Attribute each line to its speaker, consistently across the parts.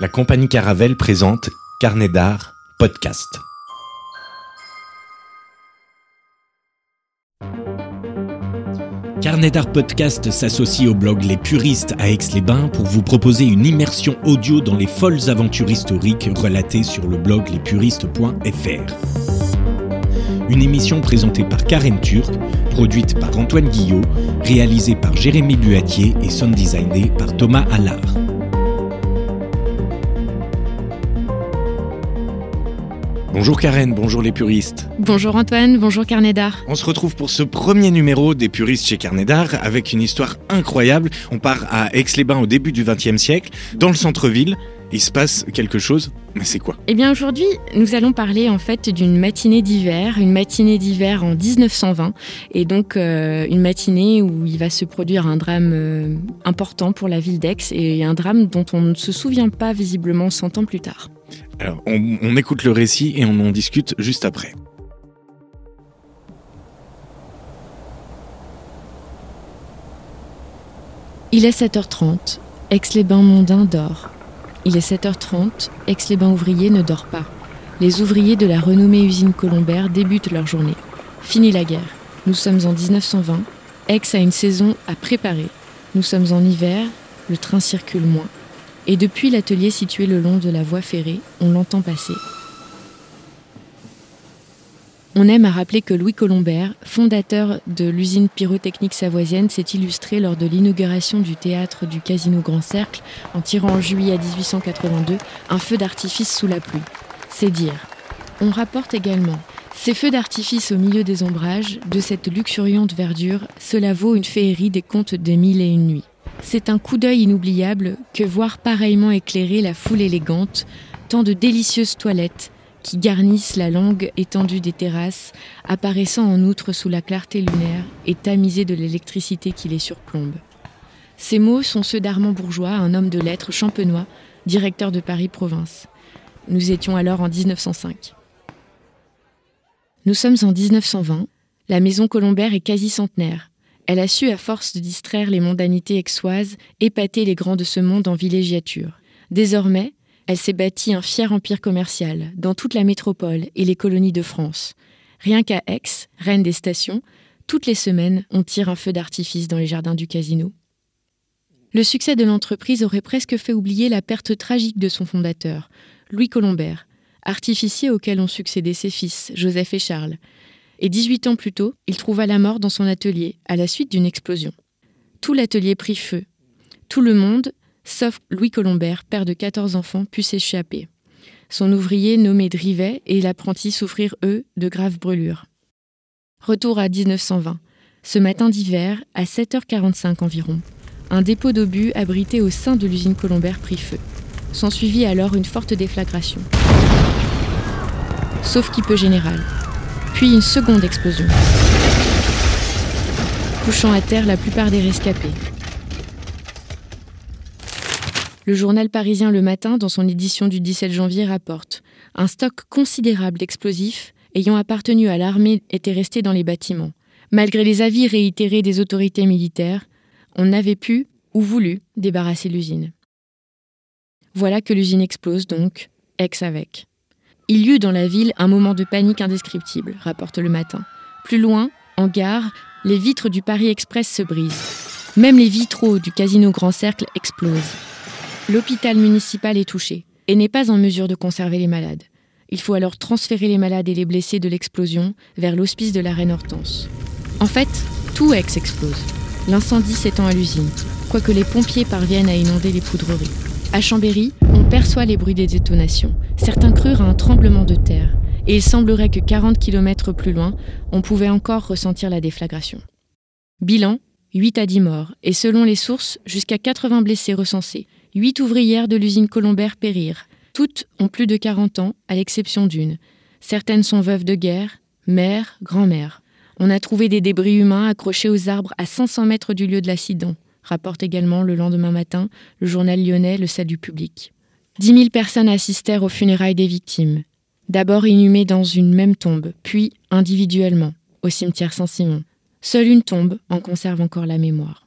Speaker 1: La compagnie Caravelle présente Carnet d'art podcast. Carnet d'art podcast s'associe au blog Les Puristes à Aix-les-Bains pour vous proposer une immersion audio dans les folles aventures historiques relatées sur le blog lespuristes.fr. Une émission présentée par Karen Turc, produite par Antoine Guillot, réalisée par Jérémy Buatier et sound designée par Thomas Allard. Bonjour Karen, bonjour les puristes.
Speaker 2: Bonjour Antoine, bonjour Carnet d'Art.
Speaker 1: On se retrouve pour ce premier numéro des puristes chez Carnet d'Art avec une histoire incroyable. On part à Aix-les-Bains au début du XXe siècle, dans le centre-ville. Il se passe quelque chose, mais c'est quoi?
Speaker 2: Eh bien aujourd'hui, nous allons parler en fait d'une matinée d'hiver, une matinée d'hiver en 1920, et donc euh, une matinée où il va se produire un drame euh, important pour la ville d'Aix, et un drame dont on ne se souvient pas visiblement 100 ans plus tard.
Speaker 1: Alors, on, on écoute le récit et on en discute juste après.
Speaker 2: Il est 7h30, Aix-les-Bains mondain dort. Il est 7h30, Aix-les-Bains ouvriers ne dort pas. Les ouvriers de la renommée usine Colombert débutent leur journée. Fini la guerre. Nous sommes en 1920. Aix a une saison à préparer. Nous sommes en hiver, le train circule moins. Et depuis l'atelier situé le long de la voie ferrée, on l'entend passer. On aime à rappeler que Louis Colombert, fondateur de l'usine pyrotechnique savoisienne, s'est illustré lors de l'inauguration du théâtre du Casino Grand Cercle en tirant en juillet 1882 un feu d'artifice sous la pluie. C'est dire. On rapporte également ces feux d'artifice au milieu des ombrages, de cette luxuriante verdure, cela vaut une féerie des contes des mille et une nuits. C'est un coup d'œil inoubliable que voir pareillement éclairer la foule élégante, tant de délicieuses toilettes qui garnissent la longue étendue des terrasses, apparaissant en outre sous la clarté lunaire et tamisées de l'électricité qui les surplombe. Ces mots sont ceux d'Armand Bourgeois, un homme de lettres champenois, directeur de Paris Province. Nous étions alors en 1905. Nous sommes en 1920. La maison Colombert est quasi centenaire. Elle a su, à force de distraire les mondanités aixoises, épater les grands de ce monde en villégiature. Désormais, elle s'est bâtie un fier empire commercial dans toute la métropole et les colonies de France. Rien qu'à Aix, reine des stations, toutes les semaines, on tire un feu d'artifice dans les jardins du casino. Le succès de l'entreprise aurait presque fait oublier la perte tragique de son fondateur, Louis Colombert, artificier auquel ont succédé ses fils, Joseph et Charles. Et 18 ans plus tôt, il trouva la mort dans son atelier à la suite d'une explosion. Tout l'atelier prit feu. Tout le monde, sauf Louis Colombert, père de 14 enfants, put s'échapper. Son ouvrier nommé Drivet et l'apprenti souffrirent, eux, de graves brûlures. Retour à 1920. Ce matin d'hiver, à 7h45 environ, un dépôt d'obus abrité au sein de l'usine Colombert prit feu. S'ensuivit alors une forte déflagration. Sauf qui peut général. Puis une seconde explosion, couchant à terre la plupart des rescapés. Le journal parisien Le Matin, dans son édition du 17 janvier, rapporte Un stock considérable d'explosifs ayant appartenu à l'armée était resté dans les bâtiments. Malgré les avis réitérés des autorités militaires, on n'avait pu ou voulu débarrasser l'usine. Voilà que l'usine explose donc, ex avec. Il y eut dans la ville un moment de panique indescriptible, rapporte le matin. Plus loin, en gare, les vitres du Paris Express se brisent. Même les vitraux du casino Grand Cercle explosent. L'hôpital municipal est touché et n'est pas en mesure de conserver les malades. Il faut alors transférer les malades et les blessés de l'explosion vers l'hospice de la Reine Hortense. En fait, tout Aix explose. L'incendie s'étend à l'usine, quoique les pompiers parviennent à inonder les poudreries. À Chambéry, on perçoit les bruits des détonations. Certains crurent à un tremblement de terre, et il semblerait que 40 km plus loin, on pouvait encore ressentir la déflagration. Bilan 8 à 10 morts, et selon les sources, jusqu'à 80 blessés recensés. 8 ouvrières de l'usine Colombert périrent. Toutes ont plus de 40 ans, à l'exception d'une. Certaines sont veuves de guerre, mères, grand-mères. On a trouvé des débris humains accrochés aux arbres à 500 mètres du lieu de l'accident rapporte également le lendemain matin le journal lyonnais Le Salut public. Dix mille personnes assistèrent aux funérailles des victimes, d'abord inhumées dans une même tombe, puis individuellement, au cimetière Saint-Simon. Seule une tombe en conserve encore la mémoire.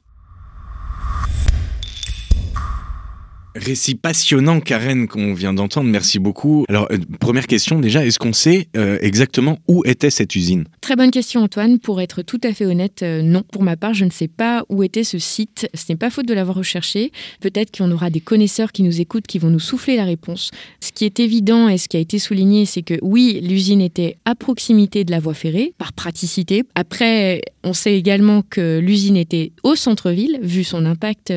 Speaker 1: Récit passionnant, Karen, qu'on vient d'entendre. Merci beaucoup. Alors, euh, première question déjà, est-ce qu'on sait euh, exactement où était cette usine?
Speaker 2: Très bonne question, Antoine. Pour être tout à fait honnête, euh, non. Pour ma part, je ne sais pas où était ce site. Ce n'est pas faute de l'avoir recherché. Peut-être qu'on aura des connaisseurs qui nous écoutent qui vont nous souffler la réponse. Ce qui est évident et ce qui a été souligné, c'est que oui, l'usine était à proximité de la voie ferrée, par praticité. Après, on sait également que l'usine était au centre-ville, vu son impact,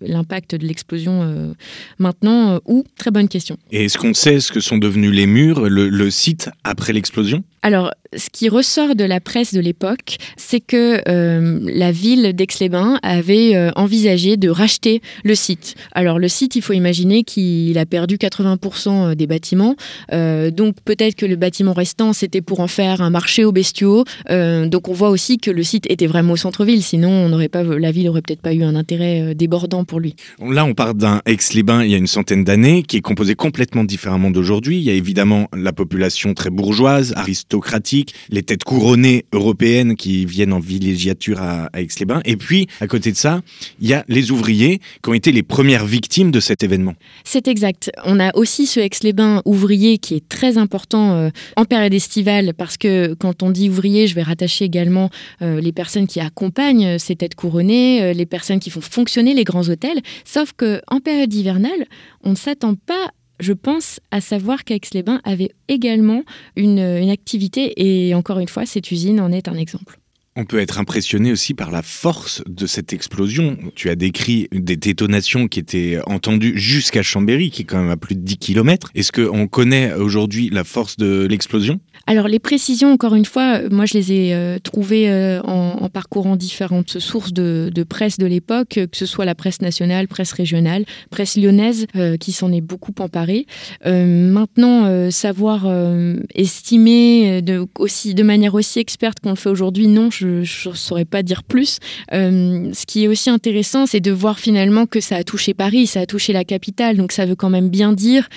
Speaker 2: l'impact de l'explosion Maintenant, euh, où Très bonne question.
Speaker 1: Et est-ce qu'on sait ce que sont devenus les murs, le site après l'explosion?
Speaker 2: Alors, ce qui ressort de la presse de l'époque, c'est que euh, la ville d'Aix-les-Bains avait euh, envisagé de racheter le site. Alors, le site, il faut imaginer qu'il a perdu 80% euh, des bâtiments. donc, peut-être que le bâtiment restant, c'était pour en faire un marché aux bestiaux. donc, on voit aussi que le site était vraiment au centre-ville. Sinon, on n'aurait pas, la ville n'aurait peut-être pas eu un intérêt débordant pour lui.
Speaker 1: Là, on parle d'un Aix-les-Bains il y a une centaine d'années qui est composé complètement différemment d'aujourd'hui. Il y a évidemment la population très bourgeoise, aristocratique les têtes couronnées européennes qui viennent en villégiature à, Aix-les-Bains. Et puis, à côté de ça, il y a les ouvriers qui ont été les premières victimes de cet événement.
Speaker 2: C'est exact. On a aussi ce Aix-les-Bains ouvrier qui est très important euh, en période estivale parce que quand on dit ouvrier, je vais rattacher également euh, les personnes qui accompagnent euh, ces têtes couronnées, les personnes qui font fonctionner les grands hôtels. Sauf que en période hivernale, on ne s'attend pas je pense à savoir qu'Aix-les-Bains avait également une, activité et encore une fois, cette usine en est un exemple.
Speaker 1: On peut être impressionné aussi par la force de cette explosion. Tu as décrit des détonations qui étaient entendues jusqu'à Chambéry, qui est quand même à plus de 10 km. Est-ce qu'on connaît aujourd'hui la force de l'explosion?
Speaker 2: Alors les précisions, encore une fois, euh, moi je les ai euh, trouvées euh, en, parcourant différentes sources de, presse de l'époque, que ce soit la presse nationale, presse régionale, presse lyonnaise, qui s'en est beaucoup emparée. maintenant, savoir estimer de, aussi, de manière aussi experte qu'on le fait aujourd'hui, non, ne saurais pas dire plus. ce qui est aussi intéressant, c'est de voir finalement que ça a touché Paris, ça a touché la capitale, donc ça veut quand même bien dire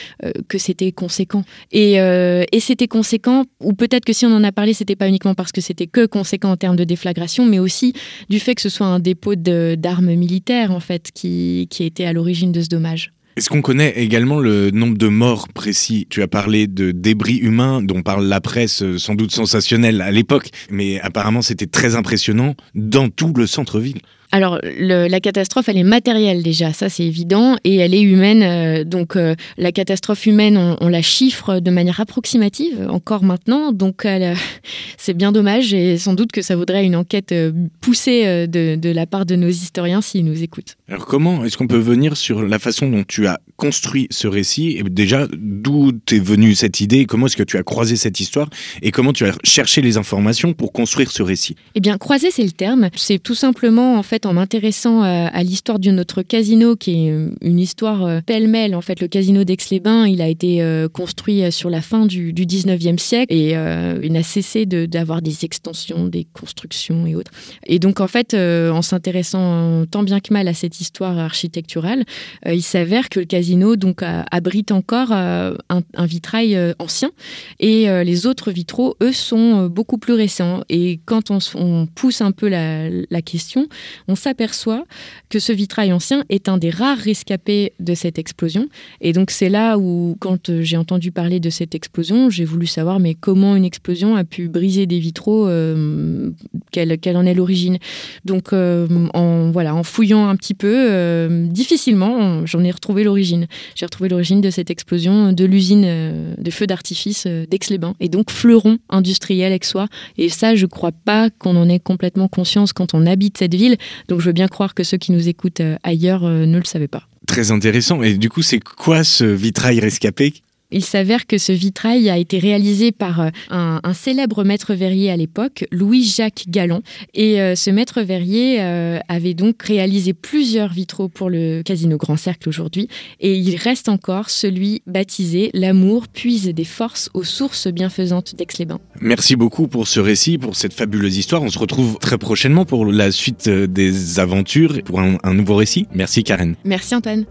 Speaker 2: que c'était conséquent. Et, et c'était conséquent ou peut-être que si on en a parlé, c'était pas uniquement parce que c'était que conséquent en termes de déflagration, mais aussi du fait que ce soit un dépôt d'armes militaires en fait qui, qui été à l'origine de ce dommage.
Speaker 1: Est-ce qu'on connaît également le nombre de morts précis? Tu as parlé de débris humains dont parle la presse, euh, sans doute sensationnelle à l'époque, mais apparemment c'était très impressionnant dans tout le centre-ville.
Speaker 2: Alors, la catastrophe, elle est matérielle déjà, ça c'est évident, et elle est humaine. Euh, donc, euh, la catastrophe humaine, on, la chiffre de manière approximative encore maintenant. Donc, c'est bien dommage, et sans doute que ça vaudrait une enquête euh, poussée de, de la part de nos historiens s'ils nous écoutent.
Speaker 1: Alors, comment est-ce qu'on peut venir sur la façon dont tu as construit ce récit et Déjà, d'où t'es venue cette idée Comment est-ce que tu as croisé cette histoire Et comment tu as cherché les informations pour construire ce récit?
Speaker 2: Eh bien, croiser, c'est le terme. C'est tout simplement, en fait, en m'intéressant à, l'histoire de notre casino, qui est une histoire euh, pêle-mêle. En fait, le casino d'Aix-les-Bains, il a été euh, construit euh, sur la fin du, 19e siècle et il n'a cessé d'avoir des extensions, des constructions et autres. Et donc, en fait, en s'intéressant tant bien que mal à cette histoire architecturale, il s'avère que le casino donc abrite encore un, vitrail ancien et les autres vitraux, eux, sont beaucoup plus récents. Et quand on, pousse un peu la, la question, on s'aperçoit que ce vitrail ancien est un des rares rescapés de cette explosion. Et donc c'est là où, quand euh, j'ai entendu parler de cette explosion, j'ai voulu savoir mais comment une explosion a pu briser des vitraux, euh, quelle, en est l'origine. Donc euh, en, voilà, en fouillant un petit peu, difficilement, j'en ai retrouvé l'origine. J'ai retrouvé l'origine de cette explosion de l'usine de feux d'artifice d'Aix-les-Bains. Et donc fleuron industriel aixois. Et ça, je crois pas qu'on en ait complètement conscience quand on habite cette ville. Donc je veux bien croire que ceux qui nous écoutent euh, ailleurs euh, ne le savaient pas.
Speaker 1: Très intéressant. Et du coup, c'est quoi ce vitrail rescapé
Speaker 2: il s'avère que ce vitrail a été réalisé par euh, un, célèbre maître verrier à l'époque, Louis-Jacques Gallon. Et euh, ce maître verrier euh, avait donc réalisé plusieurs vitraux pour le Casino Grand Cercle aujourd'hui. Et il reste encore celui baptisé L'amour puise des forces aux sources bienfaisantes d'Aix-les-Bains.
Speaker 1: Merci beaucoup pour ce récit, pour cette fabuleuse histoire. On se retrouve très prochainement pour la suite des aventures, pour un, un nouveau récit. Merci Karen.
Speaker 2: Merci Antoine.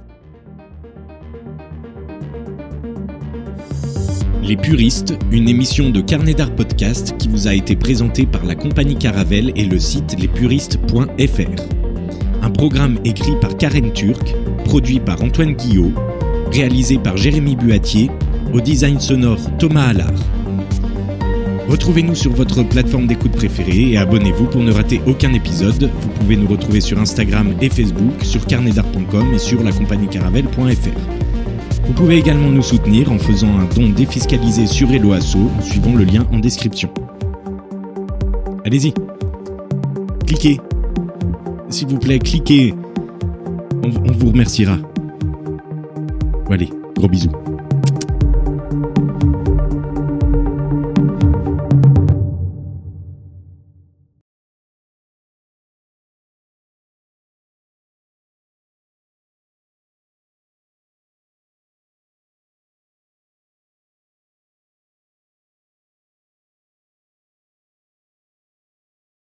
Speaker 1: Les Puristes, une émission de Carnet d'Art Podcast qui vous a été présentée par la compagnie Caravelle et le site lespuristes.fr. Un programme écrit par Karen Turc, produit par Antoine Guillot, réalisé par Jérémy Buatier, au design sonore Thomas Allard. Retrouvez-nous sur votre plateforme d'écoute préférée et abonnez-vous pour ne rater aucun épisode. Vous pouvez nous retrouver sur Instagram et Facebook, sur carnetdart.com et sur lacompagniecaravelle.fr. Vous pouvez également nous soutenir en faisant un don défiscalisé sur Eloasso en suivant le lien en description. Allez-y, cliquez. S'il vous plaît, cliquez. On, on vous remerciera. Allez, gros bisous.